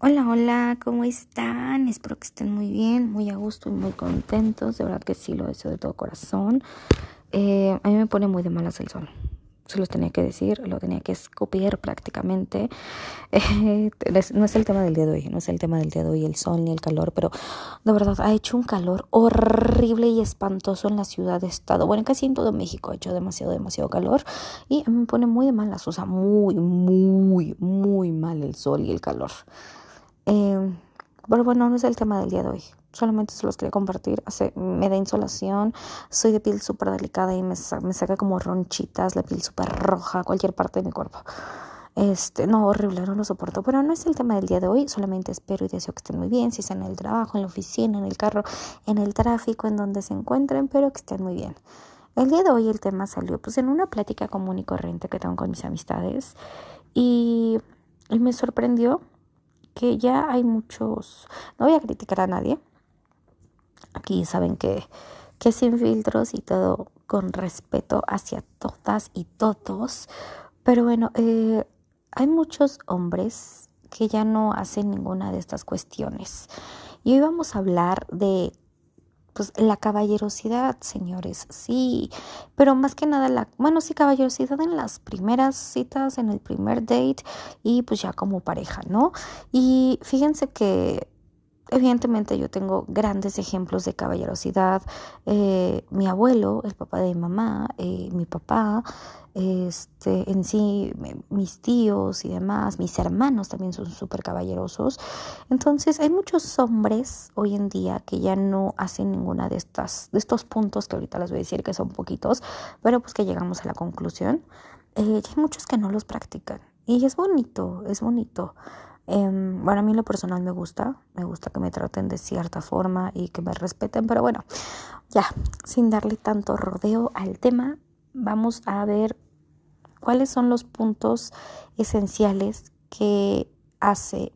Hola, hola, ¿cómo están? Espero que estén muy bien, muy a gusto y muy contentos. De verdad que sí lo deseo de todo corazón. Eh, a mí me pone muy de malas el sol. Se los tenía que decir, lo tenía que escupir prácticamente. Eh, no es el tema del día hoy, no es el tema del día de hoy el sol ni el calor, pero de verdad ha hecho un calor horrible y espantoso en la ciudad de estado. Bueno, casi en todo México ha hecho demasiado, demasiado calor y a mí me pone muy de malas, o sea, muy, muy, muy mal el sol y el calor. Eh, pero bueno, no es el tema del día de hoy. Solamente se los quería compartir. Me da insolación. Soy de piel súper delicada y me, me, saca como ronchitas, la piel súper roja, cualquier parte de mi cuerpo. Este, no, horrible, no lo soporto. Pero no es el tema del día de hoy. Solamente espero y deseo que estén muy bien. Si están en el trabajo, en la oficina, en el carro, en el tráfico, en donde se encuentren, pero que estén muy bien. El día de hoy el tema salió pues en una plática común y corriente que tengo con mis amistades. Y, y me sorprendió que ya hay muchos, no voy a criticar a nadie, aquí saben que, que sin filtros y todo con respeto hacia todas y todos, pero bueno, eh, hay muchos hombres que ya no hacen ninguna de estas cuestiones. Y hoy vamos a hablar de pues la caballerosidad, señores, sí, pero más que nada la, bueno, sí, caballerosidad en las primeras citas, en el primer date y pues ya como pareja, ¿no? Y fíjense que evidentemente yo tengo grandes ejemplos de caballerosidad. Eh, mi abuelo, el papá de mi mamá, eh, mi papá, este, en sí, mis tíos y demás, mis hermanos también son súper caballerosos. Entonces, hay muchos hombres hoy en día que ya no hacen ninguna de estas, de estos puntos que ahorita les voy a decir que son poquitos, pero pues que llegamos a la conclusión. Eh, hay muchos que no los practican. Y es bonito, es bonito. Eh, bueno, a mí lo personal me gusta, me gusta que me traten de cierta forma y que me respeten, pero bueno, ya, sin darle tanto rodeo al tema, vamos a ver cuáles son los puntos esenciales que hace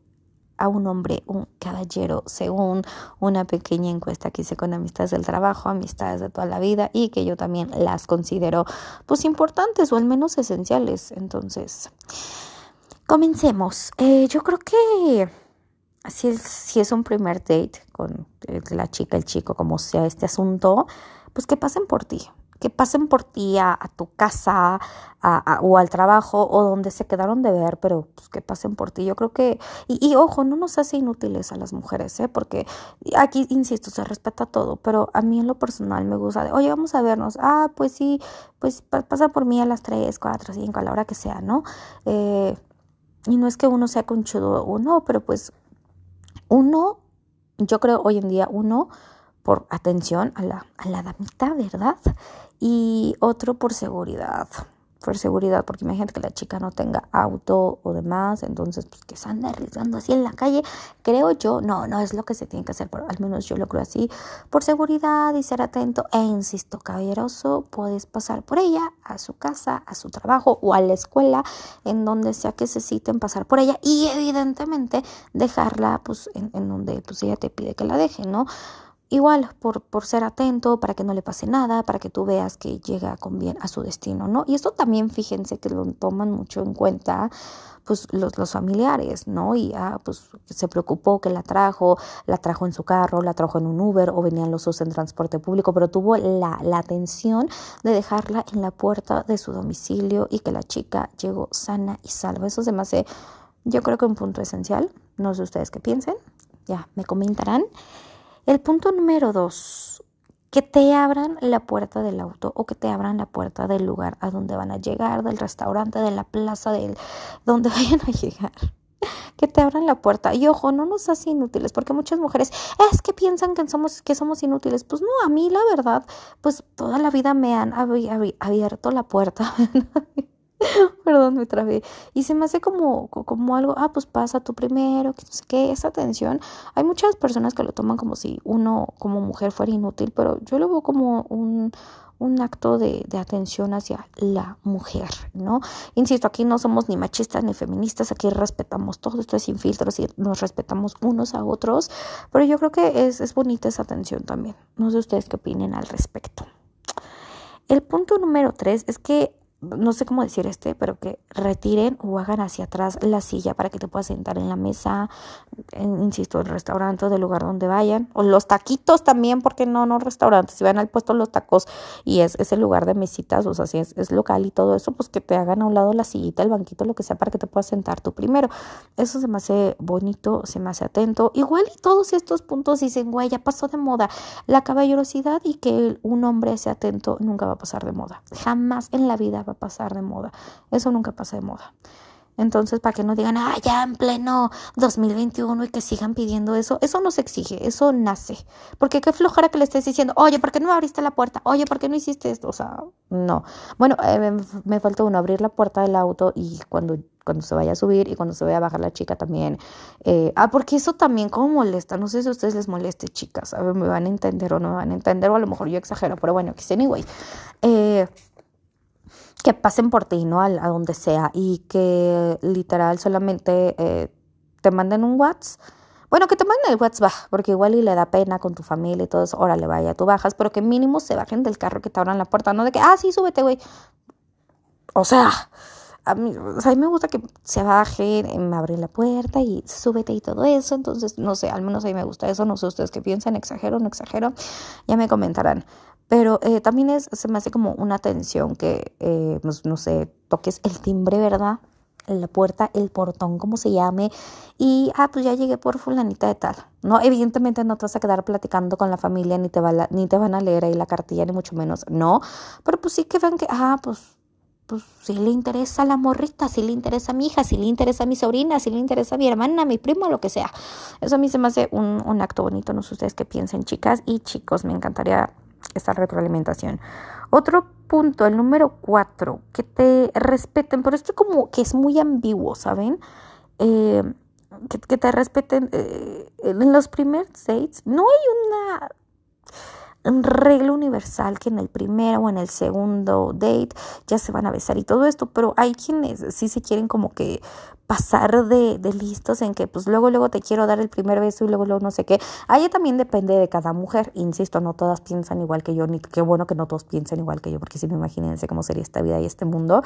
a un hombre un caballero según una pequeña encuesta que hice con amistades del trabajo, amistades de toda la vida y que yo también las considero pues importantes o al menos esenciales. Entonces, comencemos. Eh, yo creo que si es, si es un primer date con la chica, el chico, como sea este asunto, pues que pasen por ti que pasen por ti a, tu casa o al trabajo o donde se quedaron de ver, pero pues, que pasen por ti. Yo creo que, y, ojo, no nos hace inútiles a las mujeres, ¿eh? porque aquí, insisto, se respeta todo, pero a mí en lo personal me gusta de, oye, vamos a vernos, ah, pues sí, pues pasa por mí a las 3, 4, 5, a la hora que sea, ¿no? Eh, y no es que uno sea conchudo o no, pero pues uno, yo creo hoy en día uno por atención a la, a la damita, ¿verdad? Y otro por seguridad, por seguridad, porque imagínate que la chica no tenga auto o demás, entonces pues que se anda arriesgando así en la calle, creo yo, no, no es lo que se tiene que hacer, por, al menos yo lo creo así, por seguridad y ser atento e insisto, caballeroso, puedes pasar por ella a su casa, a su trabajo o a la escuela, en donde sea que necesiten pasar por ella y evidentemente dejarla pues en, en donde pues ella te pide que la deje, ¿no? Igual, por, por ser atento, para que no le pase nada, para que tú veas que llega con bien a su destino, ¿no? Y esto también, fíjense que lo toman mucho en cuenta, pues los, los familiares, ¿no? Y ah, pues se preocupó que la trajo, la trajo en su carro, la trajo en un Uber o venían los dos en transporte público, pero tuvo la, la atención de dejarla en la puerta de su domicilio y que la chica llegó sana y salva. Eso se me yo creo que un punto esencial. No sé ustedes qué piensen, ya me comentarán. El punto número dos, que te abran la puerta del auto o que te abran la puerta del lugar a donde van a llegar, del restaurante, de la plaza, del donde vayan a llegar. Que te abran la puerta. Y ojo, no nos hace inútiles, porque muchas mujeres es que piensan que somos, que somos inútiles. Pues no, a mí la verdad, pues toda la vida me han abierto la puerta. Perdón, me trabé. Y se me hace como, como algo, ah, pues pasa tú primero, que no sé qué, esa atención. Hay muchas personas que lo toman como si uno como mujer fuera inútil, pero yo lo veo como un, un acto de, de, atención hacia la mujer, ¿no? Insisto, aquí no somos ni machistas ni feministas, aquí respetamos todo, esto es sin filtros y nos respetamos unos a otros, pero yo creo que es, es bonita esa atención también. No sé ustedes qué opinen al respecto. El punto número tres es que no sé cómo decir este, pero que retiren o hagan hacia atrás la silla para que te puedas sentar en la mesa, en, insisto, el restaurante o del lugar donde vayan, o los taquitos también, porque no, no restaurantes, si van al puesto los tacos y es, es el lugar de mesitas, o sea, si es, es, local y todo eso, pues que te hagan a un lado la sillita, el banquito, lo que sea, para que te puedas sentar tú primero. Eso se me hace bonito, se me hace atento. Igual y todos estos puntos dicen, güey, ya pasó de moda. La caballerosidad y que un hombre sea atento nunca va a pasar de moda. Jamás en la vida va pasar de moda. Eso nunca pasa de moda. Entonces, para que no digan, ah, ya en pleno 2021 y que sigan pidiendo eso, eso no se exige, eso nace. Porque qué flojera que le estés diciendo, oye, ¿por qué no abriste la puerta? Oye, ¿por qué no hiciste esto? O sea, no. Bueno, eh, me, falta uno, abrir la puerta del auto y cuando, cuando se vaya a subir y cuando se vaya a bajar la chica también. Eh, ah, porque eso también como molesta, no sé si a ustedes les moleste, chicas, a ver, me van a entender o no me van a entender, o a lo mejor yo exagero, pero bueno, que anyway. Eh, que pasen por ti, ¿no? A, donde sea y que literal solamente eh, te manden un WhatsApp. Bueno, que te manden el WhatsApp, porque igual y le da pena con tu familia y todo eso, órale, vaya, tú bajas, pero que mínimo se bajen del carro que te abran la puerta, no de que, ah, sí, súbete, güey. O sea, a mí, o sea, a mí me gusta que se bajen, me abren la puerta y súbete y todo eso, entonces, no sé, al menos a mí me gusta eso, no sé ustedes qué piensan, exagero, no exagero, ya me comentarán. Pero eh, también es, se me hace como una tensión que, eh, pues, no sé, toques el timbre, ¿verdad? la puerta, el portón, como se llame, y, ah, pues ya llegué por fulanita de tal. No, evidentemente no te vas a quedar platicando con la familia, ni te, va ni te van a leer ahí la cartilla, ni mucho menos, no, pero pues sí que vean que, ah, pues, pues sí le interesa la morrita, sí le interesa a mi hija, sí le interesa a mi sobrina, sí le interesa a mi hermana, a mi primo, lo que sea. Eso a mí se me hace un, un acto bonito, no sé ustedes qué piensen, chicas y chicos, me encantaría esta retroalimentación. Otro punto, el número cuatro, que te respeten, pero esto como que es muy ambiguo, ¿saben? Eh, que, te respeten eh, en los primeros dates. No hay una regla universal que en el primero o en el segundo date ya se van a besar y todo esto, pero hay quienes sí se quieren como que pasar de, de, listos en que pues luego luego te quiero dar el primer beso y luego luego no sé qué. Ahí también depende de cada mujer, insisto, no todas piensan igual que yo, ni qué bueno que no todos piensen igual que yo, porque si no imagínense cómo sería esta vida y este mundo.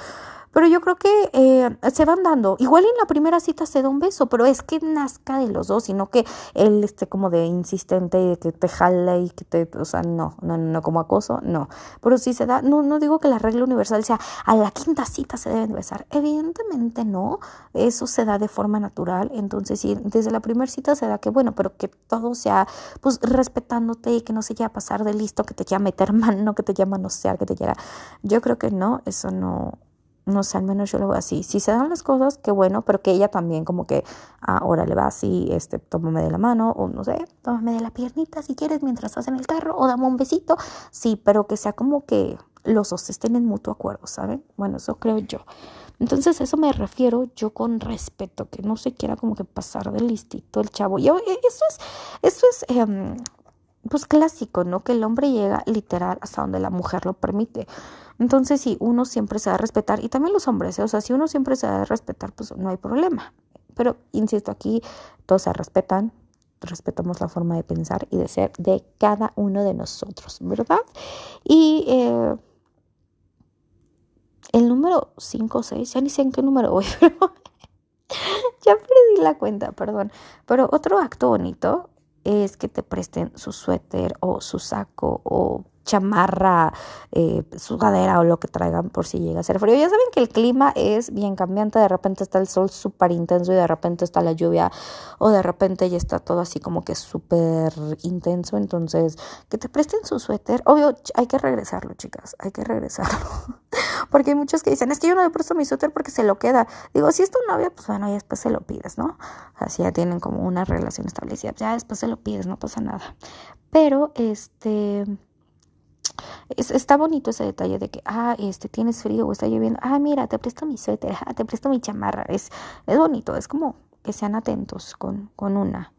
Pero yo creo que eh, se van dando, igual en la primera cita se da un beso, pero es que nazca de los dos, sino que él esté como de insistente y que te jale y que te, o sea, no, no, no, como acoso, no. Pero si se da, no, no digo que la regla universal sea a la quinta cita se deben besar, evidentemente no eso se da de forma natural. Entonces, sí, desde la primera cita se da que, bueno, pero que todo sea, pues, respetándote y que no se quiera pasar de listo, que te quiera meter mano, que te quiera manosear, que te quiera... Yo creo que no, eso no, no sé, al menos yo lo veo así. Si se dan las cosas, qué bueno, pero que ella también como que, ahora le va así, este, tómame de la mano, o no sé, tómame de la piernita si quieres mientras estás en el carro, o dame un besito. Sí, pero que sea como que los dos estén en mutuo acuerdo, ¿saben? Bueno, eso creo yo. Entonces, eso me refiero yo con respeto, que no se quiera como que pasar de listito el chavo. Y eso es, eso es, em, pues clásico, ¿no? Que el hombre llega literal hasta donde la mujer lo permite. Entonces, si uno siempre se va a respetar, y también los hombres, ¿eh? o sea, si uno siempre se va a respetar, pues no hay problema. Pero, insisto, aquí todos se respetan, respetamos la forma de pensar y de ser de cada uno de nosotros, ¿verdad? Y eh, el número 5 o 6, ya ni sé en qué número voy, pero ya perdí la cuenta, perdón. Pero otro acto bonito es que te presten su suéter o su saco o chamarra, eh, sudadera o lo que traigan por si llega a ser frío. Ya saben que el clima es bien cambiante, de repente está el sol súper intenso y de repente está la lluvia o de repente ya está todo así como que súper intenso, entonces que te presten su suéter. Obvio, hay que regresarlo, chicas, hay que regresarlo. porque hay muchos que dicen, es que yo no le presto mi suéter porque se lo queda. Digo, si es tu novia, pues bueno, y después se lo pides, ¿no? Así ya tienen como una relación establecida, ya después se lo pides, no pasa nada. Pero, este está bonito ese detalle de que, ah, este, tienes frío o está lloviendo, ah, mira, te presto mi suéter, ah, te presto mi chamarra. Es, es bonito, es como que sean atentos con, con una.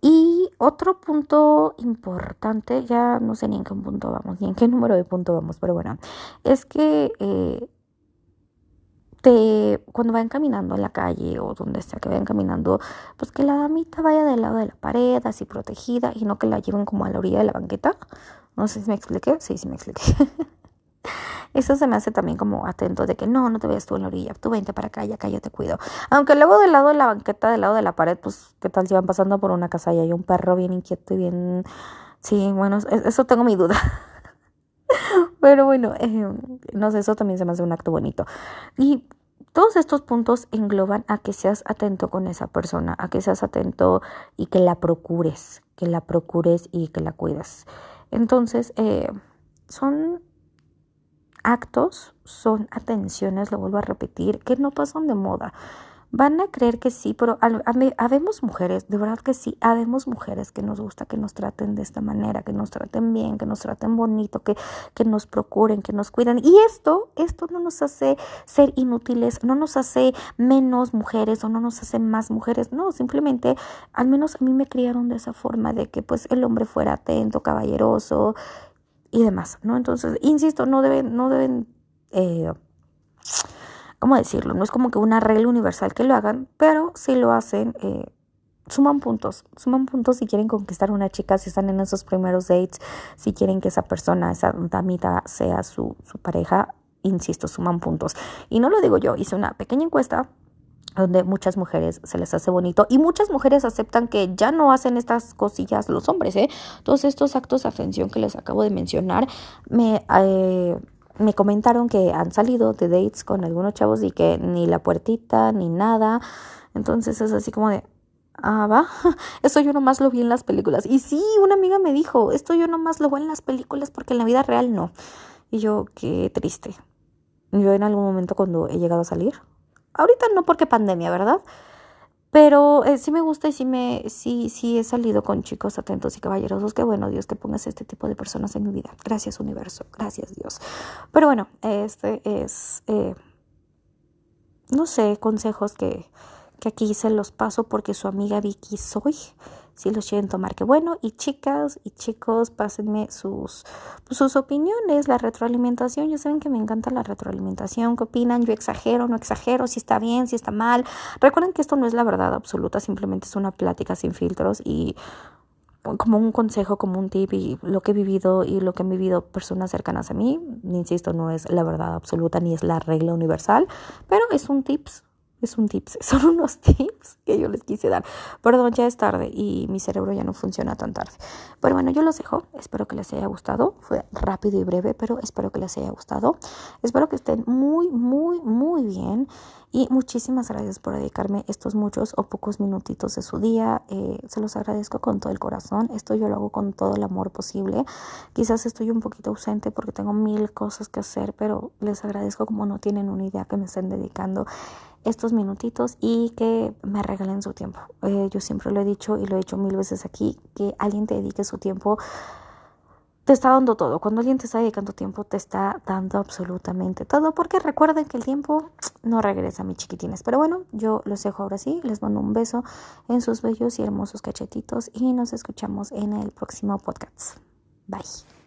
Y otro punto importante, ya no sé ni en qué punto vamos, ni en qué número de punto vamos, pero bueno, es que eh, te, cuando vayan caminando en la calle o donde sea que vayan caminando, pues que la damita vaya del lado de la pared, así protegida, y no que la lleven como a la orilla de la banqueta. No sé si me expliqué. Sí, sí me expliqué. Eso se me hace también como atento de que no, no te vayas tú en la orilla, tú vente para acá, ya acá yo te cuido. Aunque luego del lado de la banqueta, del lado de la pared, pues, ¿qué tal si van pasando por una casa y hay un perro bien inquieto y bien... Sí, bueno, eso tengo mi duda. Pero bueno, eh, no sé, eso también se me hace un acto bonito. Y todos estos puntos engloban a que seas atento con esa persona, a que seas atento y que la procures, que la procures y que la cuides. Entonces, eh, son actos, son atenciones, lo vuelvo a repetir, que no pasan de moda. Van a creer que sí, pero habemos mujeres, de verdad que sí, habemos mujeres que nos gusta que nos traten de esta manera, que nos traten bien, que nos traten bonito, que, que nos procuren, que nos cuiden. Y esto, esto no nos hace ser inútiles, no nos hace menos mujeres o no nos hace más mujeres, no, simplemente, al menos a mí me criaron de esa forma, de que pues el hombre fuera atento, caballeroso y demás, ¿no? Entonces, insisto, no deben, no deben... Eh, ¿cómo decirlo? No es como que una regla universal que lo hagan, pero si lo hacen, eh, suman puntos, suman puntos si quieren conquistar una chica, si están en esos primeros dates, si quieren que esa persona, esa damita sea su, su pareja, insisto, suman puntos. Y no lo digo yo, hice una pequeña encuesta donde muchas mujeres se les hace bonito y muchas mujeres aceptan que ya no hacen estas cosillas los hombres, ¿eh? Todos estos actos de atención que les acabo de mencionar me... Eh, me comentaron que han salido de dates con algunos chavos y que ni la puertita ni nada. Entonces es así como de, ah, va, eso yo nomás lo vi en las películas. Y sí, una amiga me dijo, esto yo nomás lo veo en las películas porque en la vida real no. Y yo, qué triste. Yo en algún momento cuando he llegado a salir, ahorita no porque pandemia, ¿verdad? Pero eh, sí me gusta y sí, me, sí, sí he salido con chicos atentos y caballerosos. Qué bueno, Dios, que pongas este tipo de personas en mi vida. Gracias, universo. Gracias, Dios. Pero bueno, este es, eh, no sé, consejos que, que aquí se los paso porque su amiga Vicky soy si los quieren tomar, qué bueno. Y chicas y chicos, pásenme sus, pues, sus opiniones, la retroalimentación. Ya saben que me encanta la retroalimentación. ¿Qué opinan? Yo exagero, no exagero, si está bien, si está mal. Recuerden que esto no es la verdad absoluta, simplemente es una plática sin filtros y como un consejo, como un tip y lo que he vivido y lo que han vivido personas cercanas a mí, insisto, no es la verdad absoluta ni es la regla universal, pero es un tips es un tips, son unos tips que yo les quise dar. Perdón, ya es tarde y mi cerebro ya no funciona tan tarde. Pero bueno, yo los dejo. Espero que les haya gustado. Fue rápido y breve, pero espero que les haya gustado. Espero que estén muy, muy, muy bien. Y muchísimas gracias por dedicarme estos muchos o pocos minutitos de su día. Eh, se los agradezco con todo el corazón. Esto yo lo hago con todo el amor posible. Quizás estoy un poquito ausente porque tengo mil cosas que hacer, pero les agradezco como no tienen una idea que me estén dedicando estos minutitos y que me regalen su tiempo. Eh, yo siempre lo he dicho y lo he dicho mil veces aquí, que alguien te dedique su tiempo te está dando todo. Cuando alguien te está dedicando tiempo, te está dando absolutamente todo. Porque recuerden que el tiempo no regresa, mis chiquitines. Pero bueno, yo los dejo ahora sí. Les mando un beso en sus bellos y hermosos cachetitos. Y nos escuchamos en el próximo podcast. Bye.